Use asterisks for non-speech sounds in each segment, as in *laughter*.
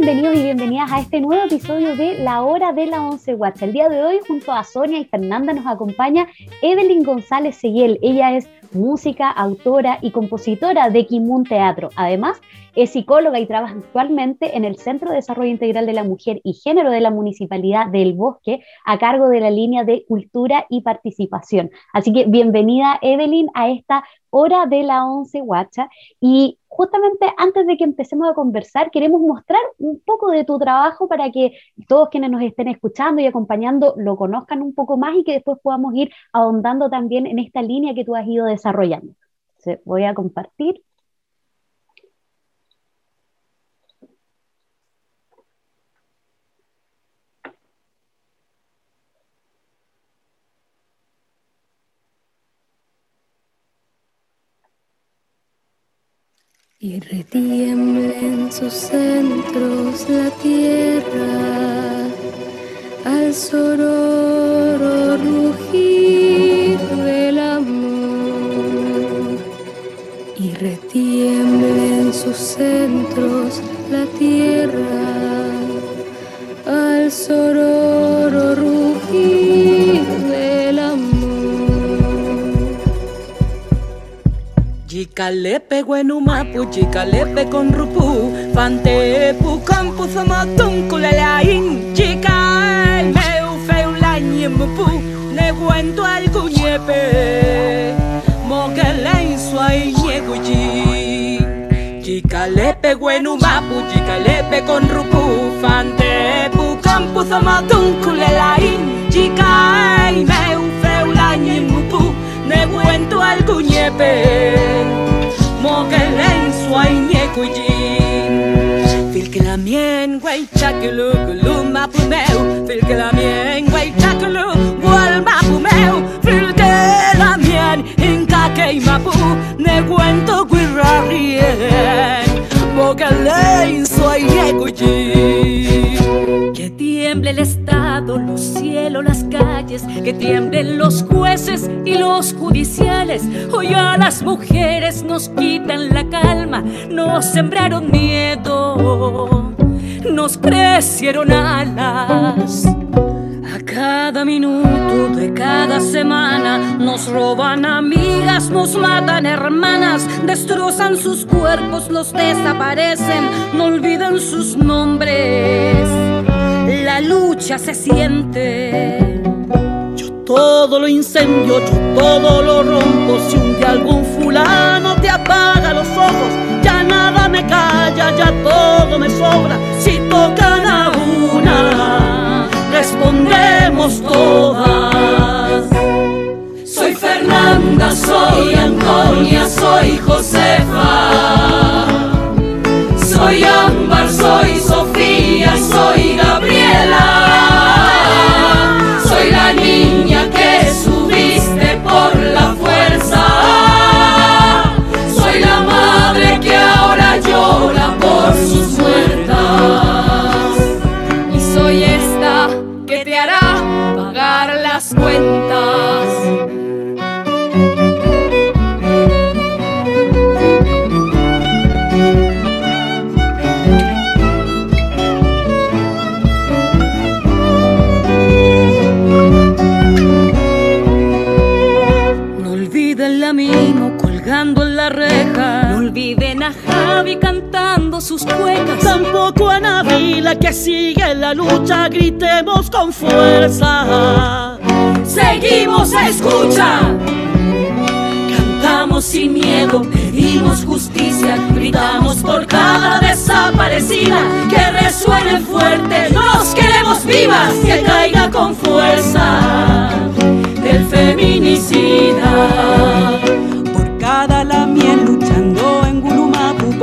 bienvenidos y bienvenidas a este nuevo episodio de La Hora de la Once Watch. El día de hoy, junto a Sonia y Fernanda, nos acompaña Evelyn González Seguiel. Ella es música, autora y compositora de Kimun Teatro. Además, es psicóloga y trabaja actualmente en el Centro de Desarrollo Integral de la Mujer y Género de la Municipalidad del Bosque, a cargo de la línea de Cultura y Participación. Así que bienvenida, Evelyn, a esta hora de la once guacha. Y justamente antes de que empecemos a conversar, queremos mostrar un poco de tu trabajo para que todos quienes nos estén escuchando y acompañando lo conozcan un poco más y que después podamos ir ahondando también en esta línea que tú has ido desarrollando. voy a compartir. Y retiembla en sus centros la tierra. Al sororo rugir del amor y retiembla en sus centros la tierra. Al sororo Chicalepe mapu, chicalepe con rupu, fantepu campu zamatun kulalain, chica meu feulain mupu, ne cuento al cuñepe, moquelen suay ñeguji. Chicalepe mapu, chicalepe con rupu, fantepu campu zamatun kulalain, chica ne cuento al cuñepe mogelen swai nye kujin Fil que la mien guay chakulu kulu mapu meu Fil que la mien guay chakulu gual mapu meu Fil que la mien inka kei mapu ne cuento guirarrien Que tiemble el Estado, los cielos, las calles, que tiemblen los jueces y los judiciales. Hoy a las mujeres nos quitan la calma, nos sembraron miedo, nos crecieron alas. A cada minuto de cada semana nos roban amigas, nos matan hermanas, destrozan sus cuerpos, los desaparecen, no olvidan sus nombres la lucha se siente. Yo todo lo incendio, yo todo lo rompo. Si un día algún fulano te apaga los ojos, ya nada me calla, ya todo me sobra. Si tocan a una, respondemos todas. Soy Fernanda, soy Antonia, soy Josefa. Soy Ámbar, soy Sofía, soy Gabriela. Tampoco a Navila que sigue la lucha, gritemos con fuerza. Seguimos a escucha. Cantamos sin miedo, pedimos justicia, gritamos por cada desaparecida. Que resuene fuerte, nos queremos vivas, que caiga con fuerza del feminicida.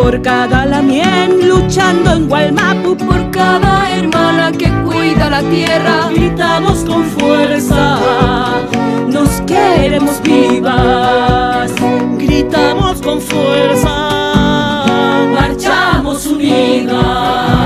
Por cada lamien luchando en Gualmapu, por cada hermana que cuida la tierra. Gritamos con fuerza, nos queremos vivas. Gritamos con fuerza, marchamos unidas.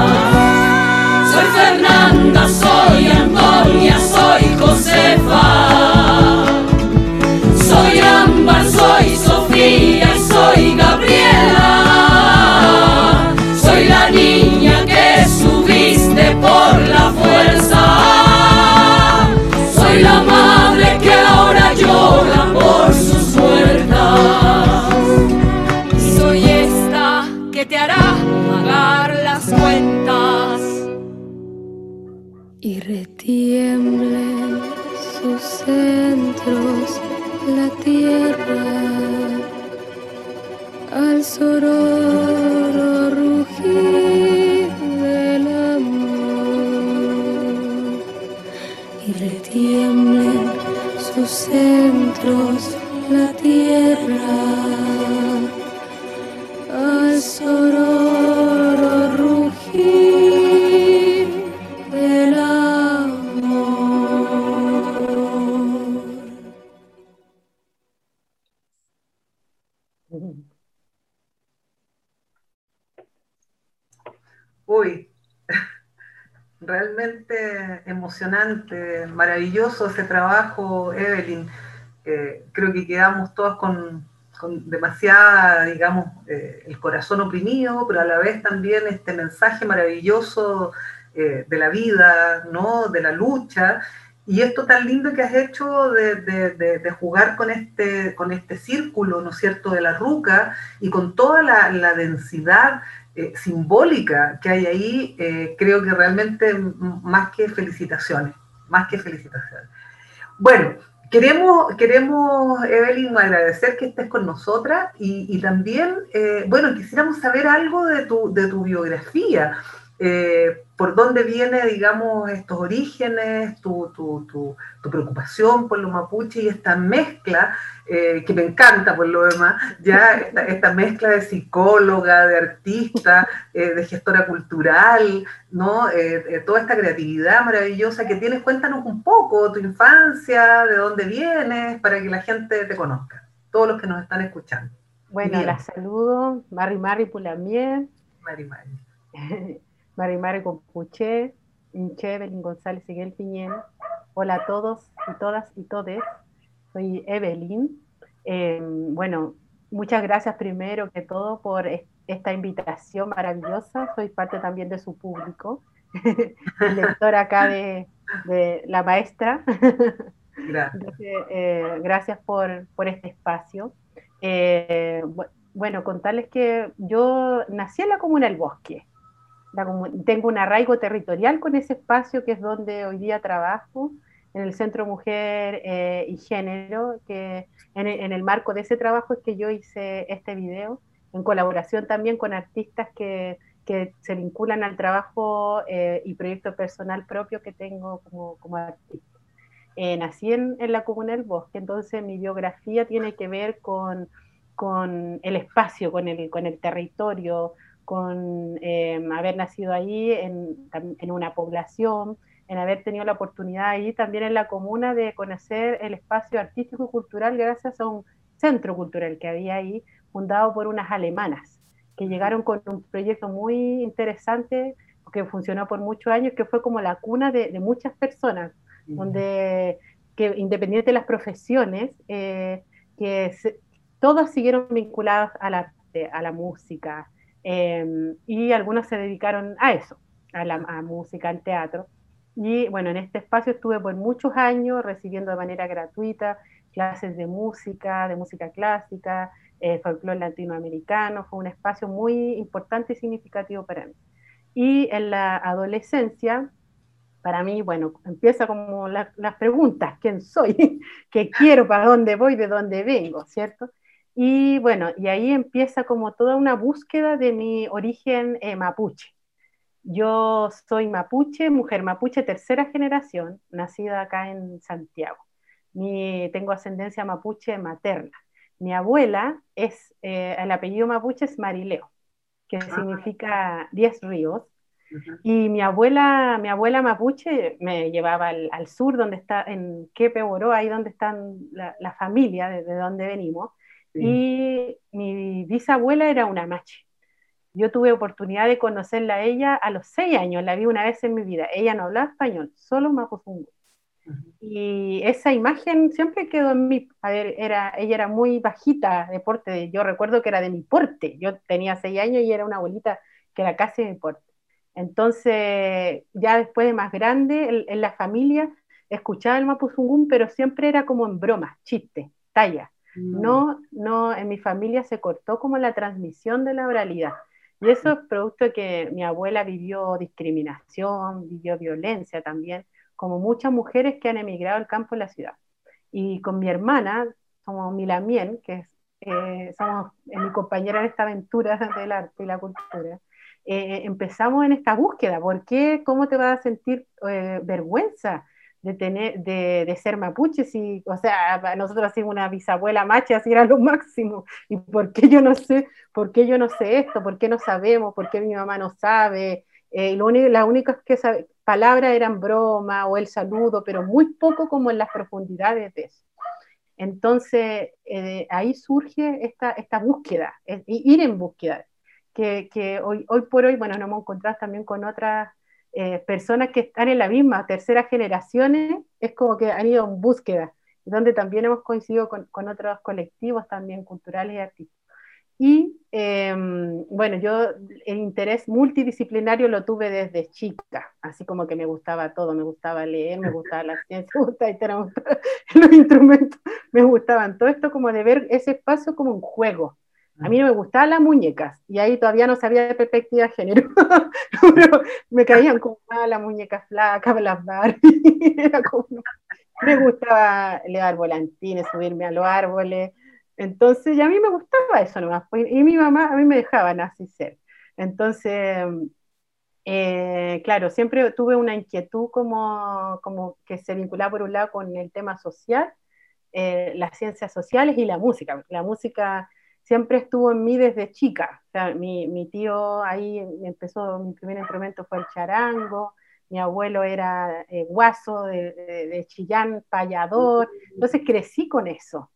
Emocionante, maravilloso ese trabajo, Evelyn. Creo que quedamos todos con, demasiada, digamos, eh, el corazón oprimido, pero a la vez también este mensaje maravilloso eh, de la vida, ¿no? De la lucha. Y esto tan lindo que has hecho de, jugar con este, con este círculo, ¿no es cierto?, de la ruca y con toda la densidad eh, simbólica que hay ahí, eh, creo que realmente más que felicitaciones, más que felicitaciones. Bueno, queremos, queremos Evelyn, agradecer que estés con nosotras y, también, eh, bueno, quisiéramos saber algo de tu, de tu biografía. Por dónde viene, digamos, estos orígenes, tu, tu, tu, tu, preocupación por los mapuches y esta mezcla eh, que me encanta por lo demás, ya esta, mezcla de psicóloga, de artista, eh, de gestora cultural, ¿no? Eh, toda esta creatividad maravillosa que tienes, cuéntanos un poco tu infancia, de dónde vienes, para que la gente te conozca, todos los que nos están escuchando. Bueno, la saludo, Mari Mari Pulamie. Mari Mari. *laughs* Mari Mari Compuche, Inche Belín González Miguel Piñén. Hola a todos y todas y todes soy Evelyn. Em, bueno, muchas gracias primero que todo por esta invitación maravillosa. Soy parte también de su público, *laughs* lectora acá de, la maestra. Gracias. Eh, gracias por, por, este espacio. Eh, bueno, contarles que yo nací en la comuna del Bosque. Tengo un arraigo territorial con ese espacio que es donde hoy día trabajo en el Centro Mujer eh, y Género, que en, el marco de ese trabajo es que yo hice este video, en colaboración también con artistas que, que se vinculan al trabajo eh, y proyecto personal propio que tengo como, como artista. Eh, nací en, en, la Comuna del Bosque, entonces mi biografía tiene que ver con, con el espacio, con el, con el territorio, con haber nacido ahí en, en una población, en haber tenido la oportunidad ahí también en la comuna de conocer el espacio artístico y cultural gracias a un centro cultural que había ahí, fundado por unas alemanas, que llegaron con un proyecto muy interesante que funcionó por muchos años, que fue como la cuna de, muchas personas, donde que independiente de las profesiones, eh, que todos siguieron vinculados al arte, a la música, em, y algunos se dedicaron a eso, a la a música, al teatro. Y bueno, en este espacio estuve por muchos años recibiendo de manera gratuita clases de música, de música clásica, eh, folclore latinoamericano. Fue un espacio muy importante y significativo para mí. Y en la adolescencia, para mí, bueno, empieza como las preguntas, ¿quién soy? *laughs* ¿Qué quiero? ¿Para dónde voy? ¿De dónde vengo? ¿Cierto? Y bueno, y ahí empieza como toda una búsqueda de mi origen eh, mapuche. Yo soy mapuche, mujer mapuche tercera generación, nacida acá en Santiago. Mi, tengo ascendencia mapuche materna. Mi abuela es, eh, el apellido mapuche es Marileo, que ah. significa diez ríos. Y mi abuela, mi abuela mapuche me llevaba al, sur, donde está, en Quepe Boró, ahí donde están la, familia, desde donde venimos. Y mi bisabuela era una mache. Yo tuve oportunidad de conocerla a ella a los seis años, la vi una vez en mi vida. Ella no hablaba español, solo mapuzungun. Y esa imagen siempre quedó en mí. A ver, era, ella era muy bajita de porte. Yo recuerdo que era de mi porte. Yo tenía seis años y era una abuelita que era casi de mi porte. Entonces, ya después de más grande, en, la familia escuchaba el mapuzungún, pero siempre era como en broma, chiste, talla. No, no, en mi familia se cortó como la transmisión de la oralidad. Y eso es producto de que mi abuela vivió discriminación, vivió violencia también, como muchas mujeres que han emigrado al campo en la ciudad. Y con mi hermana somos Milamien, que es, eh, somos mi compañera en esta aventura del arte y la cultura, empezamos en esta búsqueda. ¿Por qué? ¿Cómo te vas a sentir vergüenza? De, tener, de, ser mapuche, si, o sea, nosotros hacíamos una bisabuela macha, así era lo *laughs* máximo, y por qué yo no sé, por qué yo no sé esto, por qué no sabemos, por qué mi mamá no sabe, eh, lo único, las únicas que palabras eran broma o el saludo, pero muy poco como en las profundidades de eso. Entonces, eh, ahí surge esta, esta búsqueda, ir en búsqueda, que, que, hoy, hoy por hoy, bueno, nos hemos encontrado también con otras eh, personas que están en la misma, tercera generaciones, es como que han ido en búsqueda, donde también hemos coincidido con, otros colectivos también culturales y artísticos. Y em, bueno, yo el interés multidisciplinario lo tuve desde chica, así como que me gustaba todo, me gustaba leer, me gustaba la ciencia, me gustaba *laughs* los instrumentos, me gustaban todo esto como de ver ese espacio como un juego, a mí no me gustaban las muñecas y ahí todavía no sabía de perspectiva de género. *laughs* me caían como mal las muñecas flacas, las Barbie. *laughs* Me gustaba leer volantines, subirme a los árboles. Entonces, ya a mí me gustaba eso nomás. Pues, y mi mamá a mí me dejaban así ser. Entonces, eh, claro, siempre tuve una inquietud como, como que se vinculaba por un lado con el tema social, eh, las ciencias sociales y la música. La música siempre estuvo en mí desde chica. O sea, mi, mi, tío ahí empezó, mi primer instrumento fue el charango, mi abuelo era eh, guaso de, de, Chillán, payador, entonces crecí con eso.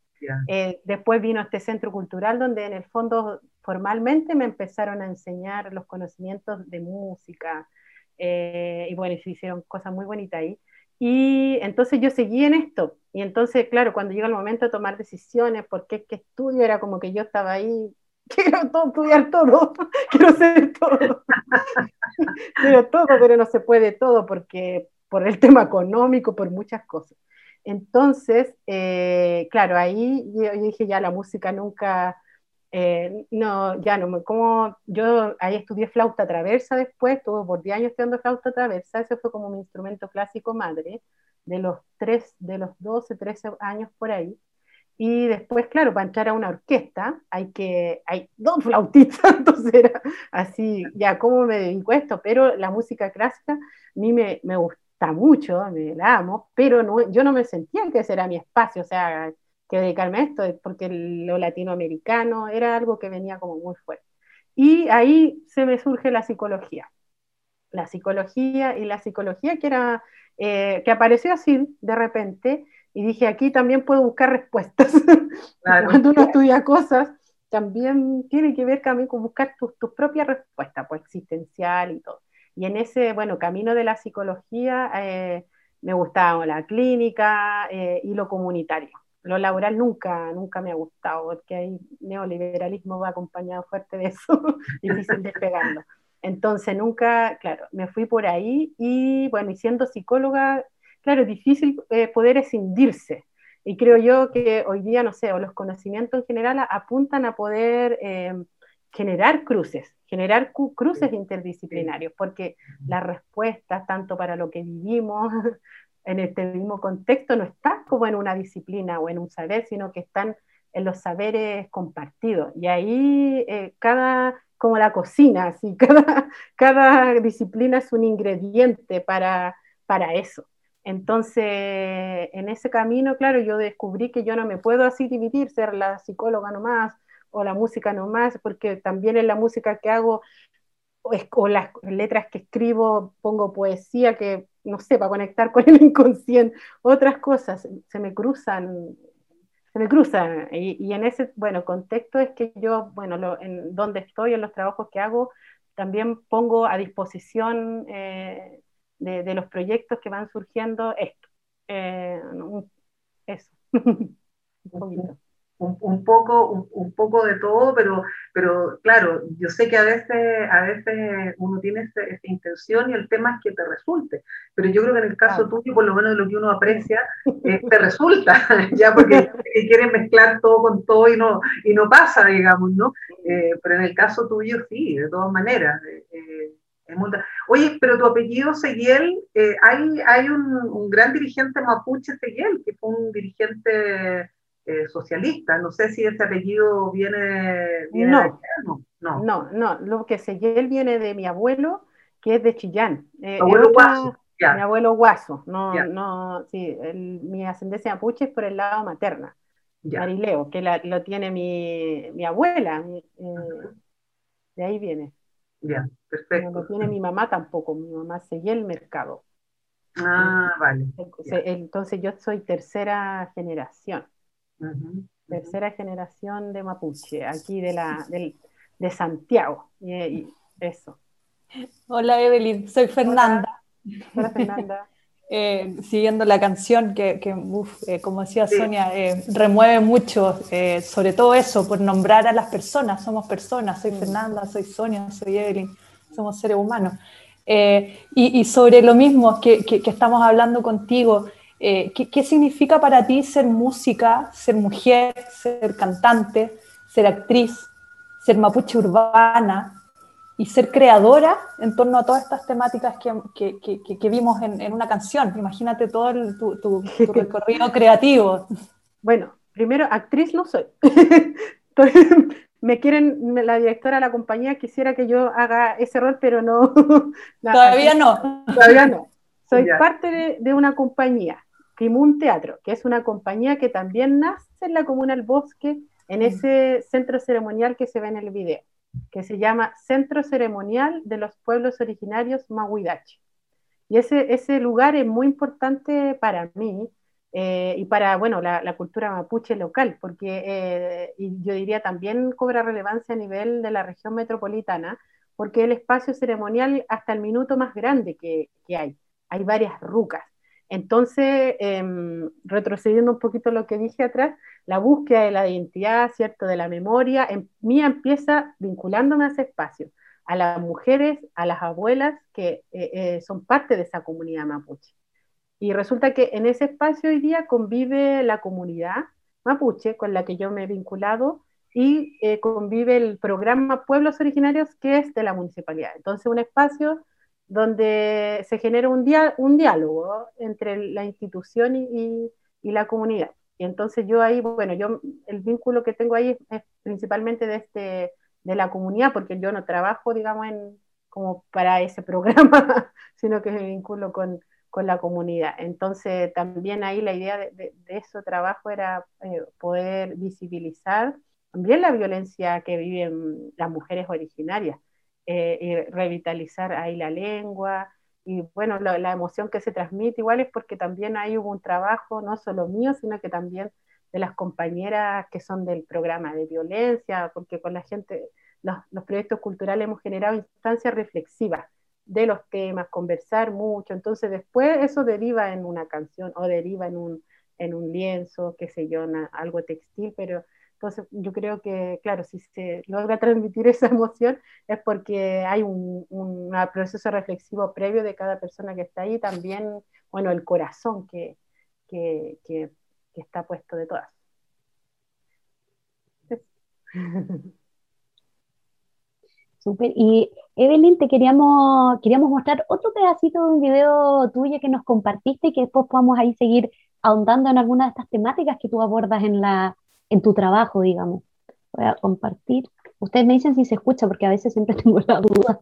Eh, después vino este centro cultural donde en el fondo formalmente me empezaron a enseñar los conocimientos de música eh, y bueno, se hicieron cosas muy bonitas ahí. Y entonces yo seguí en esto. Y entonces, claro, cuando llega el momento de tomar decisiones, porque es que estudio, era como que yo estaba ahí, *laughs* quiero todo, estudiar todo, *laughs* quiero ser todo. *laughs* quiero todo, pero no se puede todo porque por el tema económico, por muchas cosas. Entonces, eh, claro, ahí yo, dije, ya la música nunca, eh, no, ya no, como yo ahí estudié flauta traversa después, estuve por 10 años estudiando flauta traversa, ese fue como mi instrumento clásico madre, de los, 3, de los 12, 13 años por ahí. Y después, claro, para entrar a una orquesta hay que, hay dos flautistas, *laughs* entonces era así, ya, ¿cómo me dedico? Pero la música clásica a mí me, me gusta mucho, me la amo, pero no, yo no me sentía que ese era mi espacio, o sea, que dedicarme a esto, porque lo latinoamericano era algo que venía como muy fuerte. Y ahí se me surge la psicología. La psicología y la psicología que, era, eh, que apareció así de repente, y dije, aquí también puedo buscar respuestas. *laughs* Cuando uno estudia cosas, también tiene que ver también con buscar tus tu propias respuestas, pues existencial y todo. Y en ese, bueno, camino de la psicología, eh, me gustaba la clínica eh, y lo comunitario lo laboral nunca, nunca me ha gustado, porque hay neoliberalismo va acompañado fuerte de eso, *laughs* difícil despegarlo. Entonces nunca, claro, me fui por ahí y bueno, y siendo psicóloga, claro, es difícil eh, poder escindirse. Y creo yo que hoy día, no sé, o los conocimientos en general apuntan a poder eh, generar cruces, generar cruces interdisciplinarios, porque las respuestas, tanto para lo que vivimos, *laughs* en este mismo contexto no están como en una disciplina o en un saber, sino que están en los saberes compartidos. Y ahí eh, cada, como la cocina, así, *laughs* cada, cada disciplina es un ingrediente para, para eso. Entonces, en ese camino, claro, yo descubrí que yo no me puedo así dividir, ser la psicóloga nomás o la música nomás, porque también en la música que hago o las letras que escribo pongo poesía que no sé, para conectar con el inconsciente, otras cosas se me cruzan, se me cruzan. Y, en ese, bueno, contexto es que yo, bueno, en donde estoy, en los trabajos que hago, también pongo a disposición eh, de, los proyectos que van surgiendo esto. Eh, eso. *laughs* Un poquito un, poco, un, poco de todo, pero, pero claro, yo sé que a veces, a veces uno tiene esta, intención y el tema es que te resulte, pero yo creo que en el caso tuyo, por lo menos de lo que uno aprecia, *laughs* eh, te resulta, *laughs* ya porque *laughs* quieren mezclar todo con todo y no, y no pasa, digamos, ¿no? Eh, pero en el caso tuyo sí, de todas maneras. Eh, Oye, pero tu apellido Seguiel, hay, hay un, un, gran dirigente mapuche Seguiel, que fue un dirigente eh, socialista. No sé si ese apellido viene, no. no. no, no, lo que sé, él viene de mi abuelo, que es de Chillán. Eh, abuelo Guaso. Mi abuelo Guaso. No, no, sí, mi ascendencia mapuche es por el lado materna. Marileo, que lo tiene mi, mi abuela. Eh, de ahí viene. Ya, perfecto. No lo tiene mi mamá tampoco, mi mamá seguía el mercado. Ah, vale. Entonces, yo soy tercera generación. Tercera generación de mapuche, aquí de, la, de Santiago. Y, eso. Hola Evelyn, soy Fernanda. Hola, Fernanda. *laughs* Eh, siguiendo la canción que, eh, como decía Sonia, eh, remueve mucho, sobre todo eso, por nombrar a las personas, somos personas, soy mm. Fernanda, soy Sonia, soy Evelyn, somos seres humanos. Y, sobre lo mismo que, que, estamos hablando contigo, ¿qué, ¿qué, significa para ti ser música, ser mujer, ser cantante, ser actriz, ser mapuche urbana? y ser creadora en torno a todas estas temáticas que, que, que, vimos en, en, una canción. Imagínate todo tu, tu, *laughs* recorrido creativo. Bueno, primero, actriz no soy. *laughs* me quieren, la directora de la compañía quisiera que yo haga ese rol, pero no. *laughs* Todavía no. Todavía no. Soy parte de, de, una compañía, Crimun Teatro, que es una compañía que también nace en la Comuna del Bosque, en mm. ese centro ceremonial que se ve en el video que se llama Centro Ceremonial de los Pueblos Originarios Mahuidache. Y ese, ese lugar es muy importante para mí eh, y para bueno, la, cultura mapuche local, porque eh, y yo diría también cobra relevancia a nivel de la región metropolitana, porque el espacio ceremonial hasta el minuto más grande que, que hay. Hay varias rucas. Entonces, em, retrocediendo un poquito lo que dije atrás, la búsqueda de la identidad, ¿cierto? De la memoria, en, mía empieza vinculándome a ese espacio, a las mujeres, a las abuelas que eh, eh, son parte de esa comunidad mapuche. Y resulta que en ese espacio hoy día convive la comunidad mapuche con la que yo me he vinculado y eh, convive el programa Pueblos Originarios que es de la municipalidad. Entonces, un espacio donde se genera un, un diálogo entre la institución y, la comunidad. Y entonces yo ahí, bueno, yo el vínculo que tengo ahí es, principalmente de, este, de la comunidad, porque yo no trabajo, digamos, en, como para ese *laughs* programa, sino que me vinculo con, con la comunidad. Entonces también ahí la idea de, de, ese trabajo era eh, poder visibilizar también la violencia que viven las mujeres originarias eh, revitalizar ahí la lengua. Y bueno, la, emoción que se transmite igual es porque también ahí hubo un trabajo, no solo mío, sino que también de las compañeras que son del programa de violencia, porque con la gente, los, los proyectos culturales hemos generado instancias reflexivas de los temas, conversar mucho, entonces después eso deriva en una canción o deriva en un, en un lienzo, qué sé yo, algo textil, pero entonces, yo creo que, claro, si se logra transmitir *laughs* esa emoción es porque hay un, proceso reflexivo previo de cada persona que está ahí, también, bueno, el corazón que, que, que, está puesto de todas. *laughs* Súper. Y Evelyn, te queríamos, queríamos mostrar otro pedacito de un video tuyo que nos compartiste y que después podamos ahí seguir ahondando en algunas de estas temáticas que tú abordas en la, en tu trabajo, digamos. Voy a compartir. Ustedes me dicen si se escucha, porque a veces siempre *laughs* tengo la duda.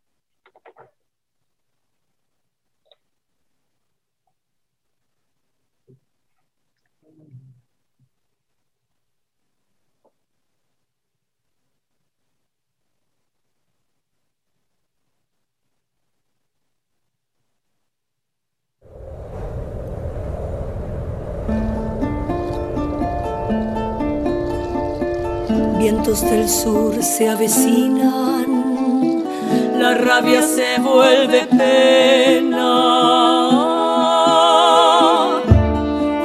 Vientos del sur se avecinan, la rabia se vuelve pena.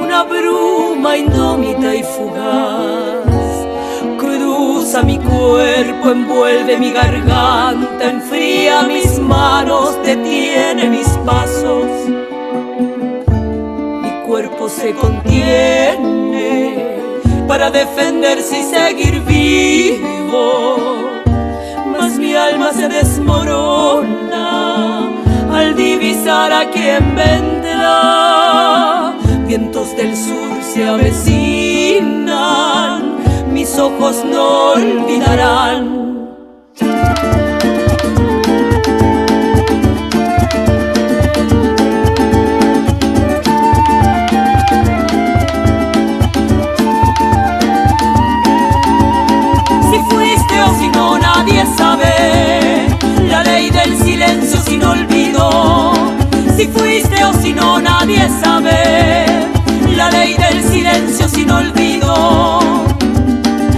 Una bruma indómita y fugaz cruza mi cuerpo, envuelve mi garganta, enfría mis manos, detiene mis pasos. Mi cuerpo se contiene para defenderse y seguir vivo. Mas mi alma se desmorona al divisar a quien vendrá. Vientos del sur se avecinan, mis ojos no olvidarán. Nadie sabe la ley del silencio sin olvido. Si fuiste o si no, nadie sabe la ley del silencio sin olvido.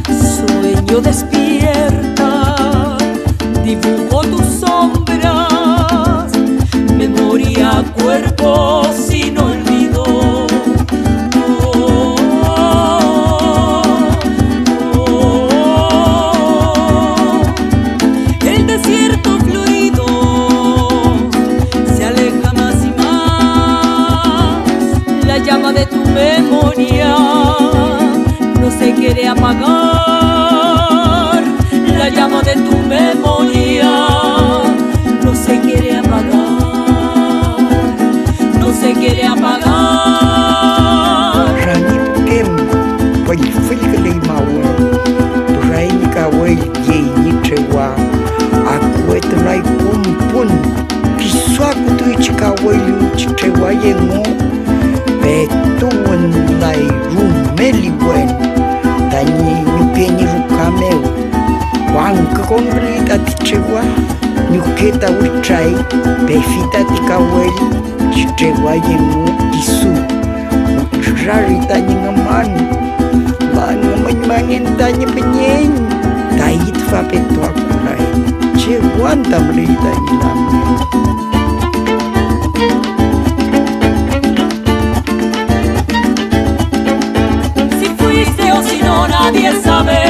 Sueño despierta, dibujo tus sombras, memoria, cuerpo sin olvido. Chi trewa ye ngo isu. Rari tanya ngaman Mana manyangin tanya penyeng Tayit fa petu aku rai Cewan tam rita namin Si fuiste o si no, nadie sabe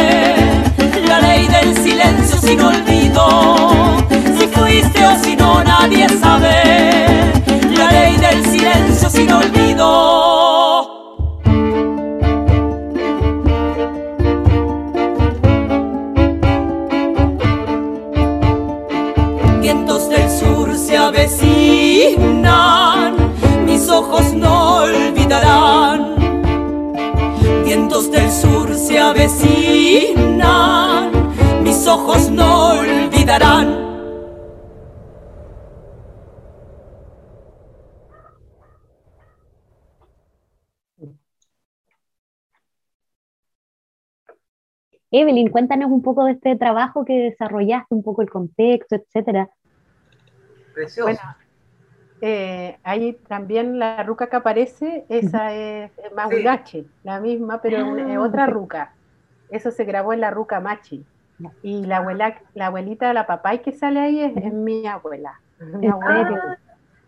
mis ojos no olvidarán. Evelyn, cuéntanos un poco de este trabajo que desarrollaste, un poco el contexto, etcétera. Precioso. Bueno, eh, ahí también la ruca que aparece, esa es Mahuigache, la misma, pero una- es otra ruca. Eso se grabó en la ruca Machi. Y la abuela, la abuelita de la papá que sale ahí es, es mi abuela. Mi ¿En abuela.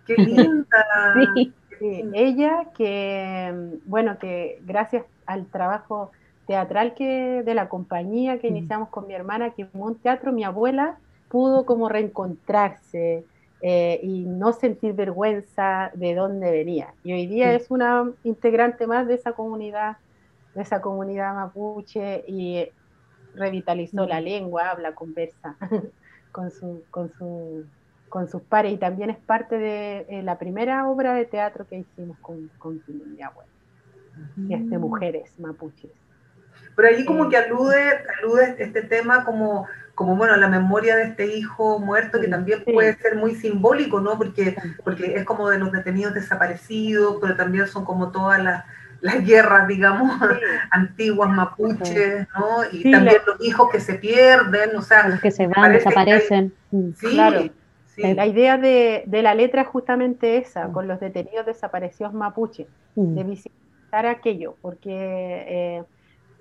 ¡Qué linda! *laughs* Sí. Sí, ella que, bueno, que gracias al trabajo teatral que de la compañía que Mm. iniciamos con mi hermana, que fue un teatro, mi abuela pudo como reencontrarse eh, y no sentir vergüenza de dónde venía. Y hoy día es una integrante más de esa comunidad, de esa comunidad mapuche y revitalizó Mm. la lengua, habla, conversa *laughs* con su, con su con sus pares y también es parte de eh, la primera obra de teatro que hicimos con, con abuela, y Mm. este Mujeres Mapuches. Pero ahí como que alude, alude este tema como, como bueno, la memoria de este hijo muerto, que también puede ser muy simbólico, ¿no? Porque, porque es como de los detenidos desaparecidos, pero también son como todas las, las guerras, digamos, *laughs* antiguas mapuches, ¿no? Y Sí, también la- los hijos que se pierden, o sea, Los que se van, desaparecen. Mm. sí, Claro. sí. La idea de, de la letra es justamente esa, Mm. con los detenidos desaparecidos mapuches, Mm. de visitar aquello, porque, eh,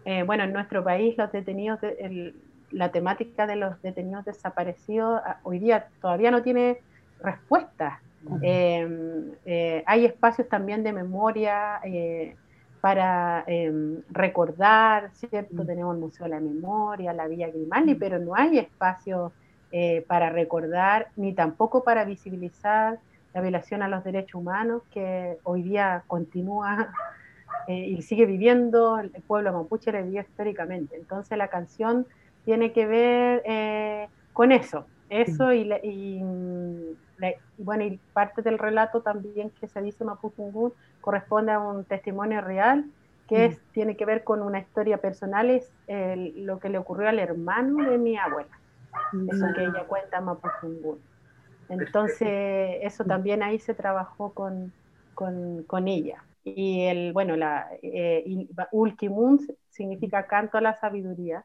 eh, bueno, en nuestro país los detenidos, de- el- la temática de los detenidos desaparecidos ah, hoy día todavía no tiene respuesta. Eh, eh, hay espacios también de memoria eh, para eh, recordar, ¿cierto? Mm. Tenemos el Museo de la Memoria, la Villa Grimaldi, Mm. pero no hay espacio eh, para recordar ni tampoco para visibilizar la violación a los derechos humanos que hoy día continúa *laughs* eh, y sigue viviendo el pueblo mapuche, la vivió históricamente. Entonces la canción tiene que ver eh, con eso, eso y, la- y, mm, y bueno, y parte del relato también que se dice Mapuzungún corresponde a un testimonio real que es, tiene que ver con una historia personal, es lo que le ocurrió al hermano de mi abuela, eso que ella cuenta en Mapuzungún. Entonces, eso también ahí se trabajó con, con, con ella. Y el, bueno, la eh, Ulkimun significa canto a la sabiduría.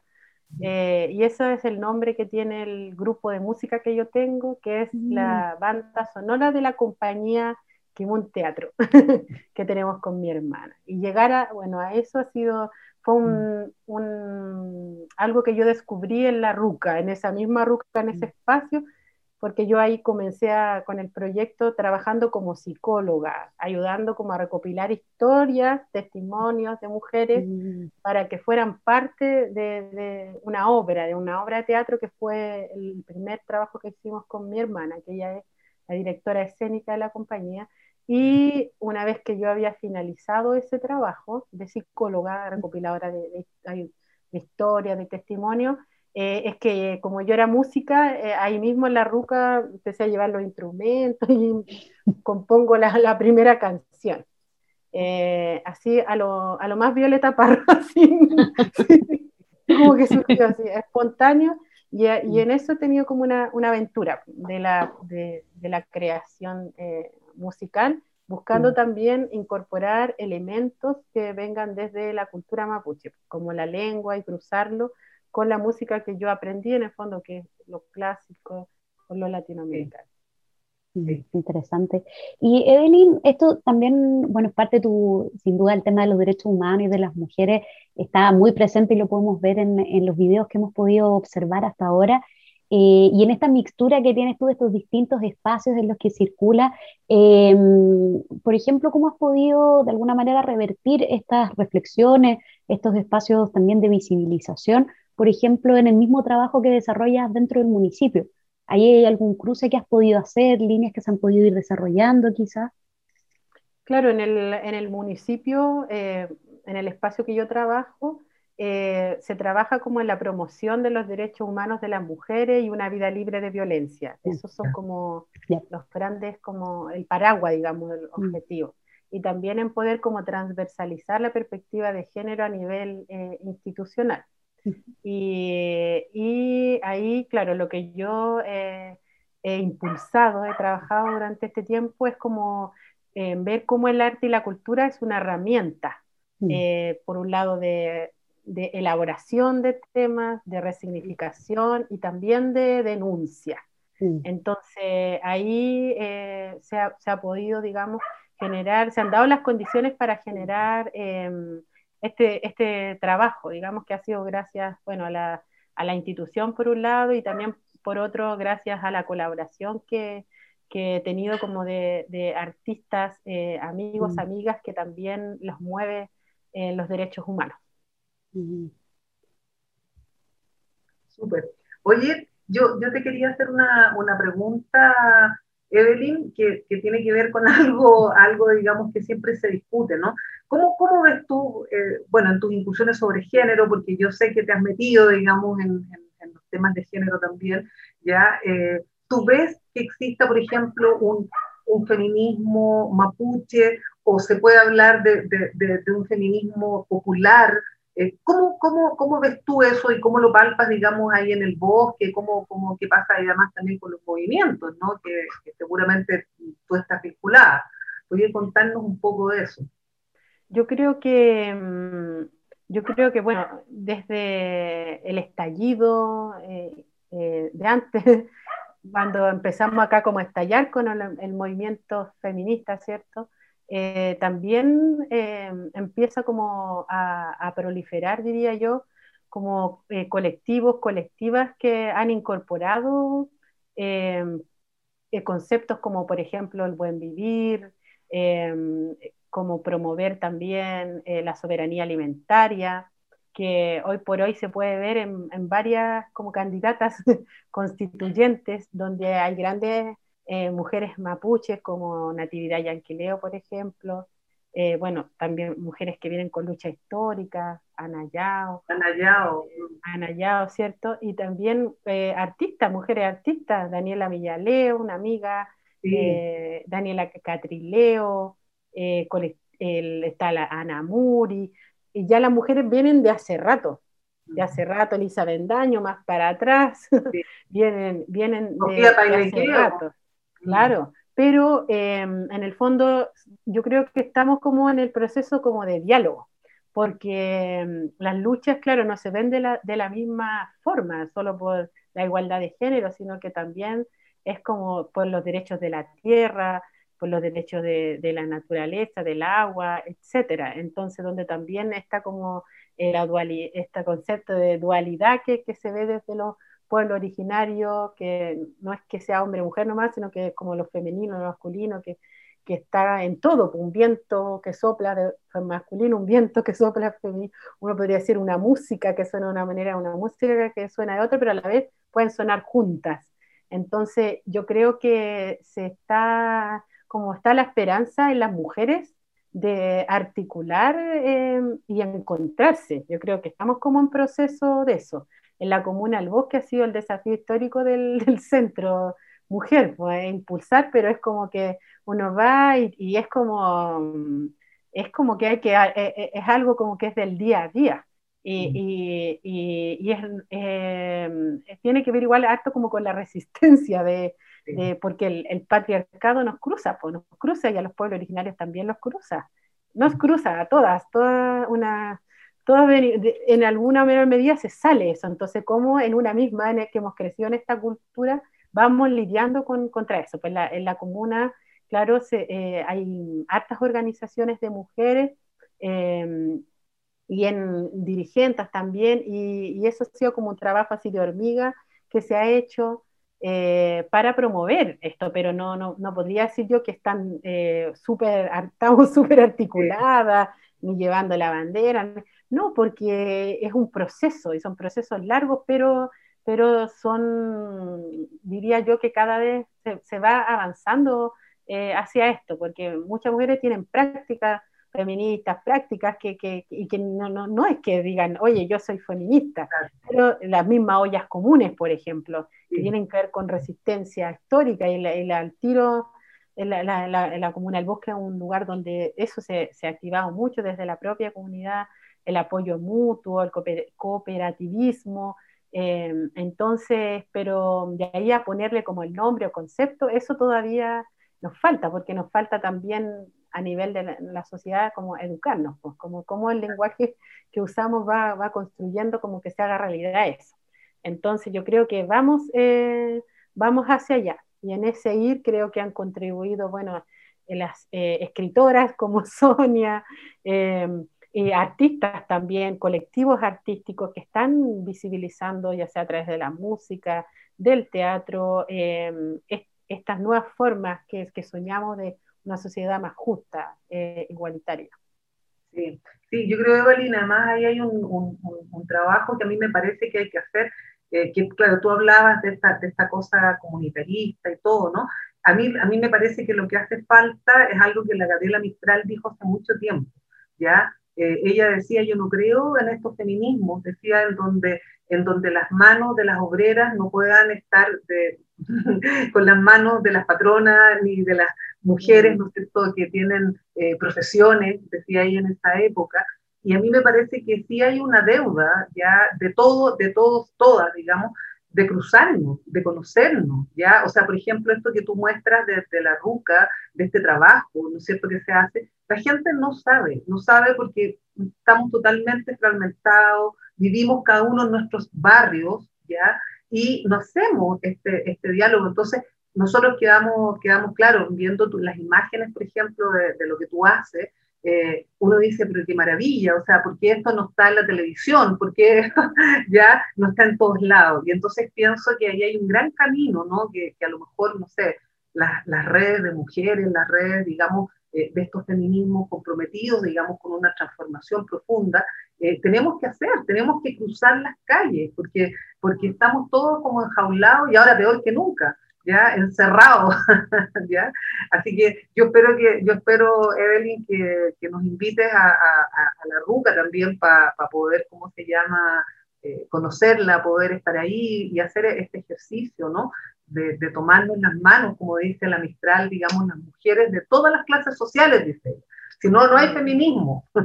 Eh, y eso es el nombre que tiene el grupo de música que yo tengo, que es la banda sonora de la compañía Kimun Teatro, *laughs* que tenemos con mi hermana. Y llegar a, bueno, a eso ha sido, fue un, un, algo que yo descubrí en la ruca, en esa misma ruca, en ese espacio, porque yo ahí comencé con el proyecto trabajando como psicóloga, ayudando como a recopilar historias, testimonios de mujeres mm. para que fueran parte de, una obra, de una obra de teatro que fue el primer trabajo que hicimos con mi hermana, que ella es la directora escénica de la compañía. Y una vez que yo había finalizado ese trabajo de psicóloga, recopiladora de, de, de historias, de testimonios, eh, es que como yo era música, eh, ahí mismo en la ruca empecé a llevar los instrumentos *laughs* y compongo la, la primera canción. Eh, así a lo, a lo, más Violeta Parra, *laughs* así, como que surgió así, espontáneo, y, y, en eso he tenido como una, una aventura de la, de, de la creación musical, buscando también incorporar elementos que vengan desde la cultura mapuche, como la lengua y cruzarlo con la música que yo aprendí en el fondo, que es lo clásico o lo latinoamericano. Interesante. Y Evelyn, esto también, bueno, es parte de tu, sin duda, el tema de los derechos humanos y de las mujeres está muy presente y lo podemos ver en, en los videos que hemos podido observar hasta ahora. Eh, y en esta mixtura que tienes tú de estos distintos espacios en los que circula, em, por ejemplo, ¿cómo has podido de alguna manera revertir estas reflexiones, estos espacios también de visibilización por ejemplo, en el mismo trabajo que desarrollas dentro del municipio? ¿Ahí hay algún cruce que has podido hacer, líneas que se han podido ir desarrollando quizás? Claro, en el, en el municipio, eh, en el espacio que yo trabajo, eh, se trabaja como en la promoción de los derechos humanos de las mujeres y una vida libre de violencia. Esos son como los grandes, como el paraguas, digamos, del mm. objetivo. Y también en poder como transversalizar la perspectiva de género a nivel eh, institucional. Y, ahí, claro, lo que yo he impulsado, he trabajado durante este tiempo es como eh, ver cómo el arte y la cultura es una herramienta, mm. eh, por un lado de, elaboración de temas, de resignificación y también de denuncia. Mm. Entonces, ahí eh, se, ha, se, ha, podido, digamos, generar, se han dado las condiciones para generar em, este, este trabajo, digamos que ha sido gracias, bueno, a la, a la institución por un lado y también por otro gracias a la colaboración que, que he tenido como de, de artistas, eh, amigos, mm. amigas que también los mueve en los derechos humanos. Súper. Oye, yo, yo te quería hacer una, una pregunta Evelyn, que, que, tiene que ver con *laughs* algo, algo, digamos, que siempre se discute, ¿no? ¿Cómo, cómo ves tú, eh, bueno, en tus incursiones sobre género, porque yo sé que te has metido, digamos, en, en, los temas de género también, ¿ya? Eh, ¿Tú ves que exista, por ejemplo, un, un, feminismo mapuche o se puede hablar de, de, de un feminismo popular eh, ¿cómo, cómo, cómo, ves tú eso y cómo lo palpas, digamos, ahí en el bosque? ¿Cómo, cómo qué pasa además también con los movimientos, ¿no? que, seguramente tú estás vinculada? ¿Podrías contarnos un poco de eso? Yo creo que, mm, yo creo que bueno, desde el estallido eh, eh, de antes, *laughs* cuando empezamos acá como a estallar con el movimiento feminista, ¿cierto? Eh, también eh, empieza como a, proliferar, diría yo, como eh, colectivos, colectivas que han incorporado conceptos como, por ejemplo, el buen vivir, como promover también la soberanía alimentaria, que hoy por hoy se puede ver en, en varias como candidatas *laughs* constituyentes, donde hay grandes eh, mujeres mapuches como Natividad Yanquileo, por ejemplo, eh, bueno, también mujeres que vienen con lucha histórica, Anayao, Anayao, Anayao, ¿cierto? Y también eh, artistas, mujeres artistas, Daniela Villaleo, una amiga, Daniela Catrileo, está la Ana Muri, y ya las mujeres vienen de hace rato, de hace rato, Elisa Bendaño, más para atrás, *laughs* vienen, vienen de, hace rato. Claro, pero em, en el fondo yo creo que estamos como en el proceso como de diálogo, porque em, las luchas, claro, no se ven de la, de la misma forma, solo por la igualdad de género, sino que también es como por los derechos de la tierra, por los derechos de, de la naturaleza, del agua, etcétera. Entonces, donde también está como este concepto de dualidad que, que, se ve desde los pueblos originarios, que no es que sea hombre o mujer nomás, sino que es como lo femenino, lo masculino, que, que está en todo, un viento que sopla de masculino, un viento que sopla femenino, uno podría decir una música que suena de una manera, una música que suena de otra, pero a la vez pueden sonar juntas. Entonces, yo creo que se está, como está la esperanza en las mujeres de articular em, y encontrarse. Yo creo que estamos como en proceso de eso. En la comuna El Bosque ha sido el desafío histórico del, *laughs* centro mujer, pues, impulsar, pero es como que uno va y, es como es como que hay que e, e, es, algo como que es del día a día. Y, y, es, em, tiene que ver igual harto como con la *laughs* resistencia de, porque el, patriarcado nos cruza, pues nos cruza y a los pueblos originarios también los cruza. Nos cruza a todas, todas una, todas en alguna menor medida se sale eso. Entonces, como en una misma, en el que hemos crecido en esta cultura, vamos lidiando con, contra eso. Pues en la comuna, claro, eh, hay hartas organizaciones de mujeres em, y en dirigentes también, y, y, eso ha sido como un trabajo así de hormiga que se ha hecho eh, para promover esto, pero no, no, no, podría decir yo que están eh, súper, *laughs* estamos súper articuladas, ni llevando la bandera, no, porque es un proceso, y son procesos largos, pero, pero son, diría yo que cada vez se, va avanzando eh, hacia esto, porque muchas mujeres tienen prácticas feministas, prácticas que, que, y que no, no, no, es que digan, oye, yo soy feminista, pero las mismas ollas comunes, por ejemplo, que tienen que ver con resistencia histórica y, el tiro, en la, la, la, comuna del bosque es un lugar donde eso se, se, ha activado mucho desde la propia comunidad, el apoyo mutuo, el cooperativismo, em, entonces, pero de ahí a ponerle como el nombre o concepto, eso todavía nos falta, porque nos falta también a nivel de la, sociedad como educarnos, pues, como, como el lenguaje que usamos va, construyendo como que se haga realidad eso. Entonces yo creo que vamos, eh, vamos hacia allá y en ese ir creo que han contribuido, bueno, las eh, escritoras como *laughs* Sonia, em, y artistas también, colectivos artísticos que están visibilizando, ya sea a través de la música, del teatro, em, estas nuevas formas que, que soñamos de una sociedad más justa, e igualitaria. Sí. sí, yo creo, Evelyn, además ahí hay un, un, trabajo que a mí me parece que hay que hacer, eh, que claro, tú hablabas de esta, de esta cosa comunitarista y todo, ¿no? A mí, a mí me parece que lo que hace falta es algo que la Gabriela Mistral dijo hace mucho tiempo, ¿ya? Eh, ella decía, yo no creo en estos feminismos, decía, en donde, en donde las manos de las obreras no puedan estar de, *laughs* con las manos de las patronas ni de las mujeres, ¿no que tienen eh, profesiones, decía ella en esa época, y a mí me parece que sí hay una deuda ya de todo, de todos, todas, digamos, de cruzarnos, de conocernos, ¿ya? O sea, por ejemplo, esto que tú muestras desde de la ruca, de este trabajo, ¿no es cierto?, que se hace, la gente no sabe, no sabe porque estamos totalmente fragmentados, vivimos cada uno en nuestros barrios, ¿ya? Y no hacemos este, este diálogo. Entonces, nosotros quedamos, quedamos claros viendo las imágenes, por ejemplo, de, lo que tú haces, eh, uno dice, pero qué maravilla, o sea, ¿por qué esto no está en la televisión? ¿Por qué *laughs* ya no está en todos lados? Y entonces pienso que ahí hay un gran camino, ¿no? Que, que a lo mejor, no sé, las, las redes de mujeres, las redes, digamos, eh, de estos feminismos comprometidos, digamos, con una transformación profunda, eh, tenemos que hacer, tenemos que cruzar las calles, porque, porque estamos todos como enjaulados y ahora peor que nunca. ¿ya? Encerrado, *laughs* ¿ya? Así que yo espero que, yo espero, Evelyn, que, que nos invites a, a, la RUCA también para poder, ¿cómo se llama?, eh, conocerla, poder estar ahí y hacer este ejercicio, ¿no? De, de, tomarnos las manos, como dice la Mistral, digamos, las mujeres de todas las clases sociales, dice ella. Si no, no hay feminismo. *laughs*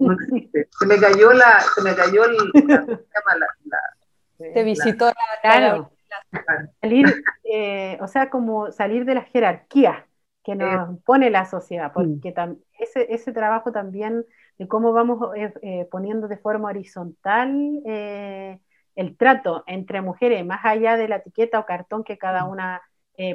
No existe. Se me cayó la, se me cayó el, Te visitó la, claro. Salir, eh, o sea, como salir de la jerarquía que nos pone la sociedad, porque ese, ese trabajo también de cómo vamos eh, eh, poniendo de forma horizontal el trato entre mujeres, más allá de la etiqueta o cartón que cada una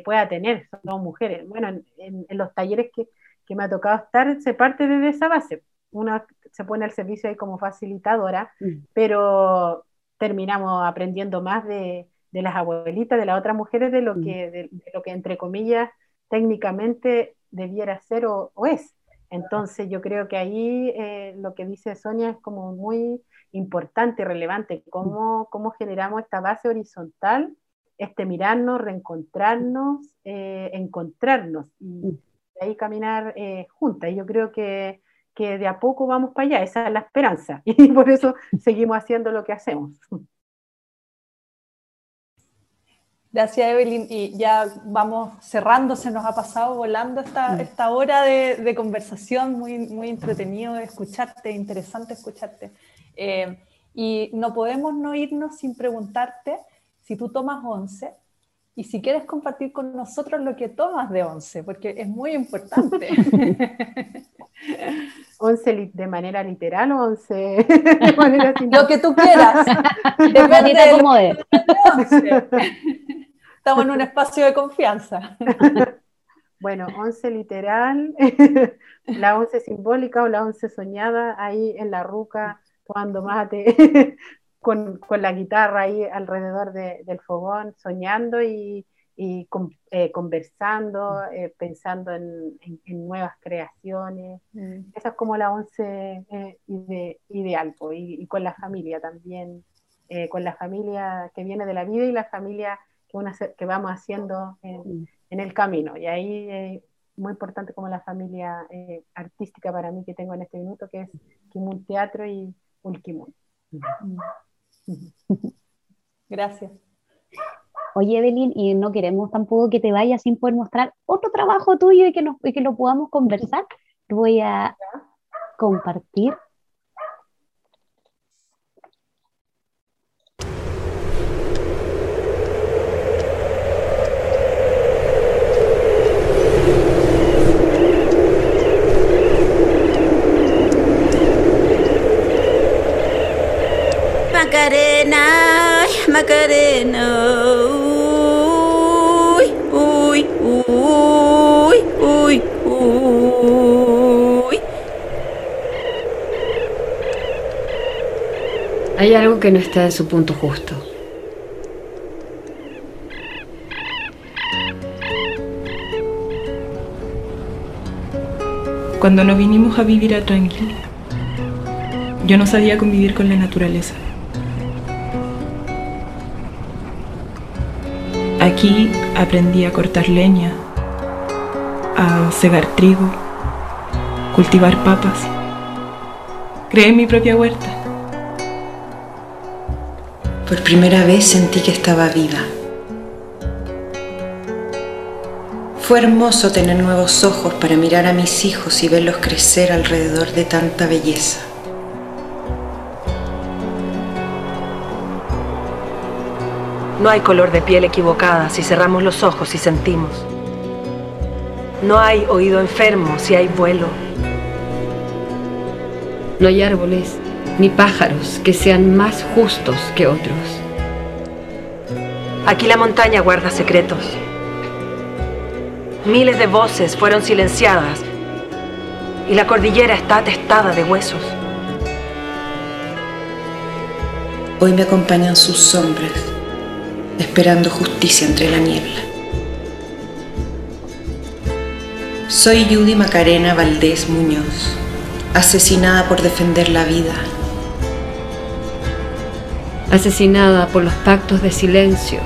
pueda tener, son mujeres. Bueno, en, en los talleres que, que, me ha tocado estar, se parte desde esa base. Una se pone al servicio ahí como facilitadora, pero terminamos aprendiendo más de, de las abuelitas, de las otras mujeres, de lo, mm. que, de, lo que entre comillas técnicamente debiera ser o, es. Entonces yo creo que ahí eh, lo que dice Sonia es como muy importante y relevante, cómo, cómo generamos esta base horizontal, este mirarnos, reencontrarnos, eh, encontrarnos y mm. ahí caminar eh, juntas. Y yo creo que, que de a poco vamos para allá, esa es la esperanza *laughs* y por eso seguimos haciendo lo que hacemos. Gracias, Evelyn. Y ya vamos cerrando, se nos ha pasado volando esta, mm. esta hora de, conversación, muy, muy entretenido de escucharte, interesante escucharte. Eh, y no podemos no irnos sin preguntarte si tú tomas 11 y si quieres compartir con nosotros lo que tomas de 11, porque es muy importante. *laughs* ¿11 de manera literal o 11 *laughs* de manera Lo que tú quieras. Depende de cómo es. Estamos en un espacio de confianza. *laughs* Bueno, once literal, *laughs* la once simbólica o la once soñada, ahí en la ruca, cuando mate, *laughs* con, la guitarra ahí alrededor del fogón, soñando y, eh, conversando, eh, pensando en, nuevas creaciones. Mm. Esa es como la once eh, ideal, y, y, con la familia también, con la familia que viene de la vida y la familia que, vamos haciendo en, el camino. Y ahí es muy importante como la familia eh, artística para mí que tengo en este minuto, que es Kimun Teatro y Ulkimun. *laughs* Gracias. Oye, Evelyn, y no queremos tampoco que te vayas sin poder mostrar otro trabajo tuyo y que, nos, y que lo podamos conversar. Voy a compartir Macarena. Uy, uy, uy, uy, uy. Hay algo que no está en su punto justo. Cuando nos vinimos a vivir a Tranquil, yo no sabía convivir con la naturaleza. Aquí aprendí a cortar leña, a cegar trigo, cultivar papas. Creé mi propia huerta. Por primera vez sentí que estaba viva. Fue hermoso tener nuevos ojos para mirar a mis hijos y verlos crecer alrededor de tanta belleza. No hay color de piel equivocada si cerramos los ojos y sentimos. No hay oído enfermo si hay vuelo. No hay árboles ni pájaros que sean más justos que otros. Aquí la montaña guarda secretos. Miles de voces fueron silenciadas y la cordillera está atestada de huesos. Hoy me acompañan sus sombras esperando justicia entre la niebla. Soy Judy Macarena Valdés Muñoz, asesinada por defender la vida. Asesinada por los pactos de silencio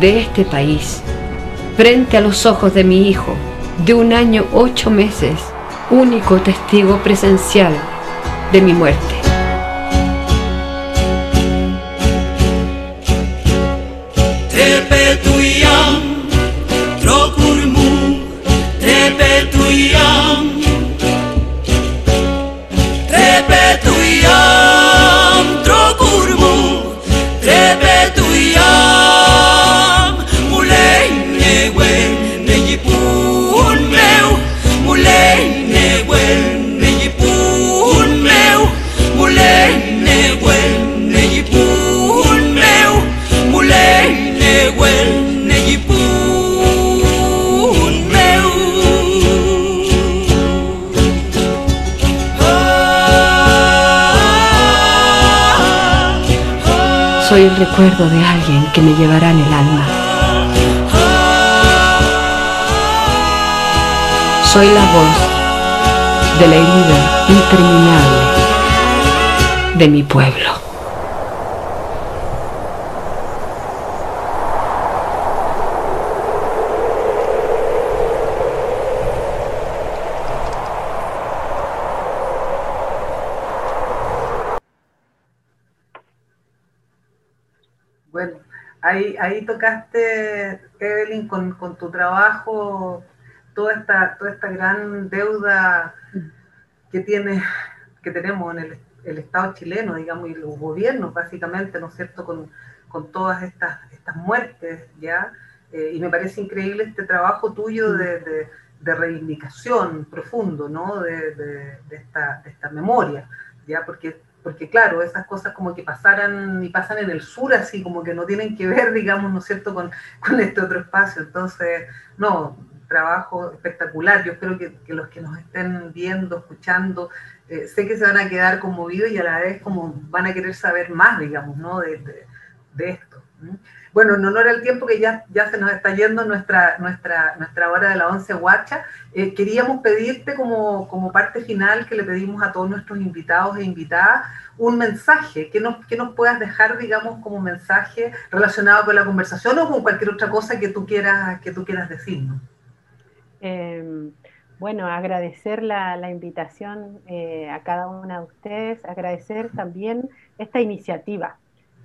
de este país, frente a los ojos de mi hijo, de un año ocho meses, único testigo presencial de mi muerte. Recuerdo de alguien que me llevará en el alma. Soy la voz de la herida interminable de mi pueblo. Ahí, tocaste, Evelyn, con, tu trabajo, toda esta, toda esta gran deuda que tiene, que tenemos en el, Estado chileno, digamos, y los gobiernos, básicamente, ¿no es cierto?, con, todas estas, estas muertes, ¿ya? Eh, y me parece increíble este trabajo tuyo de, reivindicación profundo, ¿no?, de, esta, de esta memoria, ¿ya? Porque porque claro, esas cosas como que pasaran y pasan en el sur, así como que no tienen que ver, *laughs* digamos, ¿no es cierto?, con, este otro espacio. Entonces, no, trabajo espectacular. Yo espero que, los que nos estén viendo, escuchando, eh, sé que se van a quedar conmovidos y a la vez como van a querer saber más, digamos, ¿no?, de, esto. Bueno, en honor al tiempo que ya, ya se nos está yendo nuestra, nuestra, nuestra hora de la once guacha, eh, queríamos pedirte como, como parte final que le pedimos a todos nuestros invitados e invitadas un mensaje, que nos, que nos puedas dejar, digamos, como mensaje relacionado con la conversación o con cualquier otra cosa que tú quieras, que tú quieras decirnos. Em, bueno, agradecer la, la invitación eh, a cada una de ustedes, agradecer también esta iniciativa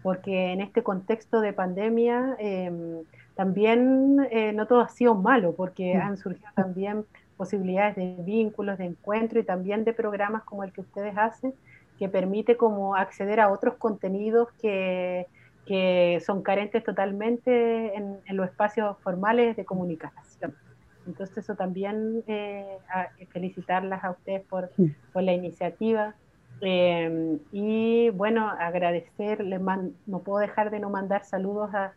porque en este contexto de pandemia em, también eh, no todo ha sido malo, porque mm. han surgido también posibilidades de vínculos, de encuentro y también de programas como el que ustedes hacen, que permite como acceder a otros contenidos que, que son carentes totalmente en, los espacios formales de comunicación. Entonces eso también eh, felicitarlas a ustedes por, mm. por la iniciativa. Em, y bueno, agradecer, no puedo dejar de no mandar saludos a,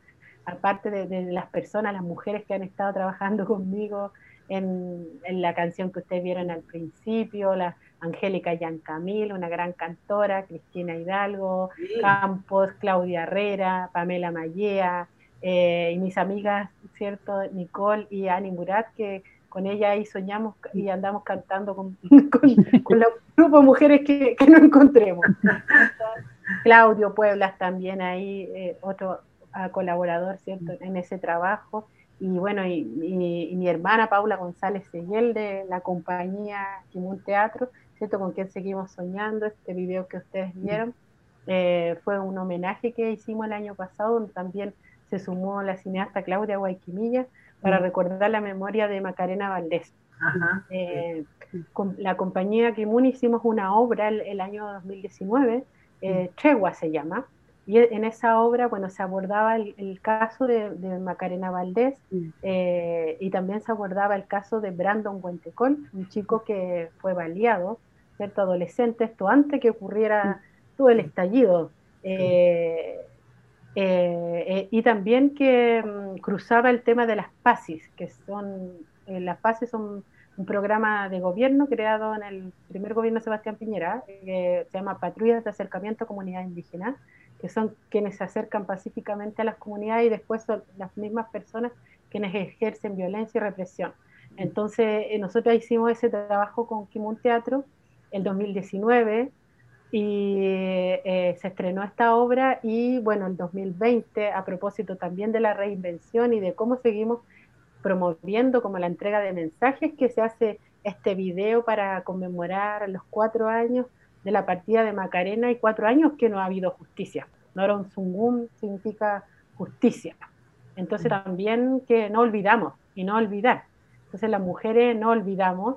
parte de, las personas, las mujeres que han estado trabajando *laughs* conmigo en, la canción que ustedes vieron al principio, la Angélica Yancamil, una gran cantora, Cristina Hidalgo, Campos, Claudia Herrera, Pamela Mallea, eh, y mis amigas, ¿cierto? Nicole y Ani Murat, que con ella ahí soñamos y andamos cantando *laughs* *laughs* con, con, los grupos de mujeres que, que no encontremos. *laughs* Claudio Pueblas también ahí, eh, otro ah, colaborador, ¿cierto?, en ese trabajo. Y bueno, y, mi hermana Paula González Seguel de la compañía Kimun Teatro, ¿cierto?, con quien seguimos soñando, este video que ustedes vieron. Eh, fue un homenaje que hicimos el año pasado, donde también se sumó la cineasta Claudia Guayquimilla, para recordar la memoria de Macarena Valdés. Eh, con la compañía Kimun hicimos una obra el, año 2019, eh, Tregua se llama, y en esa obra, bueno, se abordaba el, caso de, Macarena Valdés eh, y también se abordaba el caso de Brandon Huentecol, un chico que fue baleado, ¿cierto? Adolescente, esto antes que ocurriera todo el estallido. Eh, eh, y también que mm, cruzaba el tema de las PASIS, que son, eh, las PASIS son un programa de gobierno creado en el primer gobierno de Sebastián Piñera, que se llama Patrullas de Acercamiento a Comunidad Indígena, que son quienes se acercan pacíficamente a las comunidades y después son las mismas personas quienes ejercen violencia y represión. Entonces, nosotros hicimos ese trabajo con Kimun Teatro el 2019 y eh, se estrenó esta obra y bueno, el 2020, a propósito también de la reinvención y de cómo seguimos promoviendo como la entrega de mensajes, que se hace este video para conmemorar los cuatro años de la partida de Macarena y cuatro años que no ha habido justicia. No era un zungún, significa justicia. Entonces también que no olvidamos y no olvidar. Entonces las mujeres no olvidamos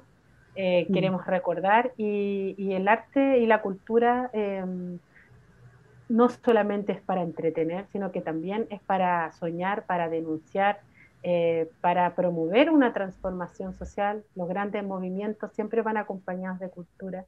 eh, mm. queremos recordar y, el arte y la cultura em, no solamente es para entretener, sino que también es para soñar, para denunciar, eh, para promover una transformación social. Los grandes movimientos siempre van acompañados de cultura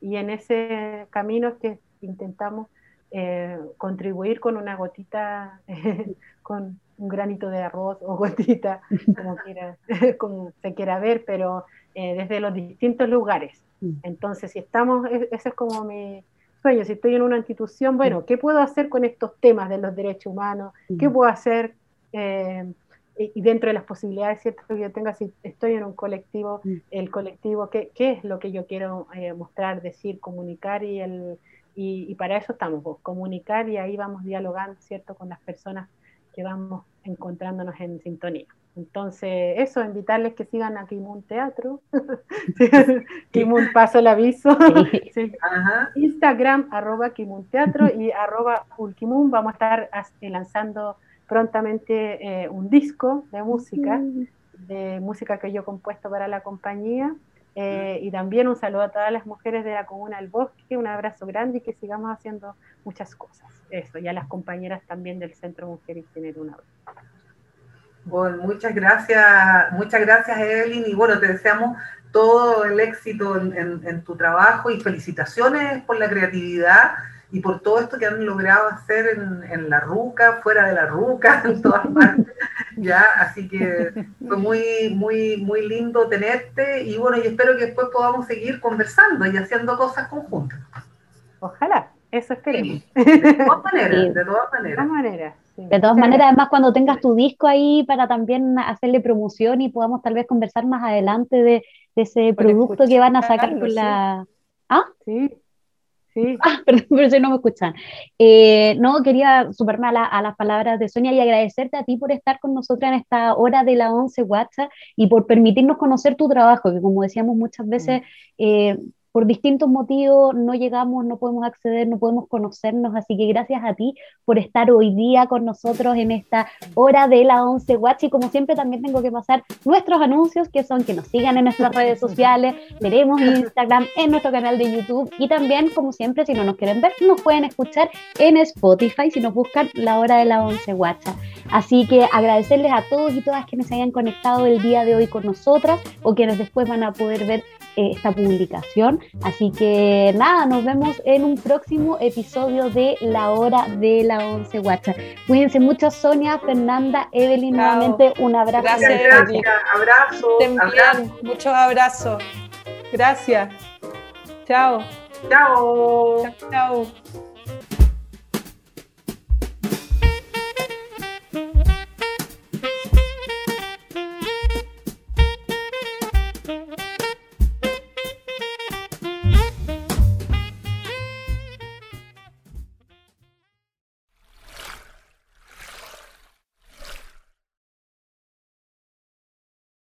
y en ese camino es que intentamos eh, contribuir con una gotita, *laughs* con un granito de arroz o gotita, como, quiera, *laughs* como se quiera ver, pero eh, desde los distintos lugares. Entonces, si estamos, e, esa es como mi, sueño, si estoy en una institución, bueno, ¿qué puedo hacer con estos temas de los derechos humanos? ¿Qué puedo hacer? Eh, y dentro de las posibilidades ¿cierto? que yo tenga, si estoy en un colectivo, el colectivo, ¿qué, qué es lo que yo quiero eh, mostrar, decir, comunicar? Y, el, y, para eso estamos, vos, pues, comunicar y ahí vamos dialogando, ¿cierto?, con las personas que vamos encontrándonos en sintonía. Entonces, eso, invitarles que sigan a Kimun Teatro. *laughs* *laughs* Kimun, paso el aviso. *laughs* Instagram, arroba Kimun Teatro y arroba Ulkimun. Vamos a estar lanzando prontamente eh, un disco de música, de música que yo he compuesto para la compañía. Eh, y también un saludo a todas las mujeres de la Comuna del Bosque, un abrazo grande y que sigamos haciendo muchas cosas. Eso, y a las compañeras también del Centro Mujer y Género una vez. Bueno, muchas gracias, muchas gracias Evelyn y bueno, te deseamos todo el éxito en, tu trabajo y felicitaciones por la creatividad y por todo esto que han logrado hacer en, la ruca, fuera de la ruca, *laughs* en todas partes, ya, así que fue muy, muy, muy lindo tenerte y bueno, y espero que después podamos seguir conversando y haciendo cosas conjuntas. Ojalá, eso esperemos. de todas maneras, de todas maneras. De todas maneras. De todas *laughs* maneras, además cuando tengas tu disco ahí para también hacerle promoción y podamos tal vez conversar más adelante de, ese producto que van a sacar con la... ¿Ah? Sí, sí. *laughs* Ah, perdón, pero si no me escuchan. Eh, no, quería superarme a, las palabras de Sonia y agradecerte a ti por estar con nosotros en esta hora de la 11 WhatsApp y por permitirnos conocer tu trabajo, que como decíamos muchas veces, eh, por distintos motivos no llegamos, no podemos acceder, no podemos conocernos, así que gracias a ti por estar hoy día con nosotros en esta hora de la 11 Watch y como siempre también tengo que pasar nuestros anuncios que son que nos sigan en nuestras redes sociales, veremos Instagram, en nuestro canal de YouTube y también como siempre si no nos quieren ver nos pueden escuchar en Spotify si nos buscan la hora de la 11 Watch. Así que agradecerles a todos y todas que se hayan conectado el día de hoy con nosotras o quienes después van a poder ver eh, esta publicación. Así que nada, nos vemos en un próximo episodio de La Hora de la Once WhatsApp. Cuídense mucho, Sonia, Fernanda, Evelyn, nuevamente un abrazo. Gracias, gracias. Abrazo. abrazo. Muchos abrazos. Gracias. Chao. Chao. Chao.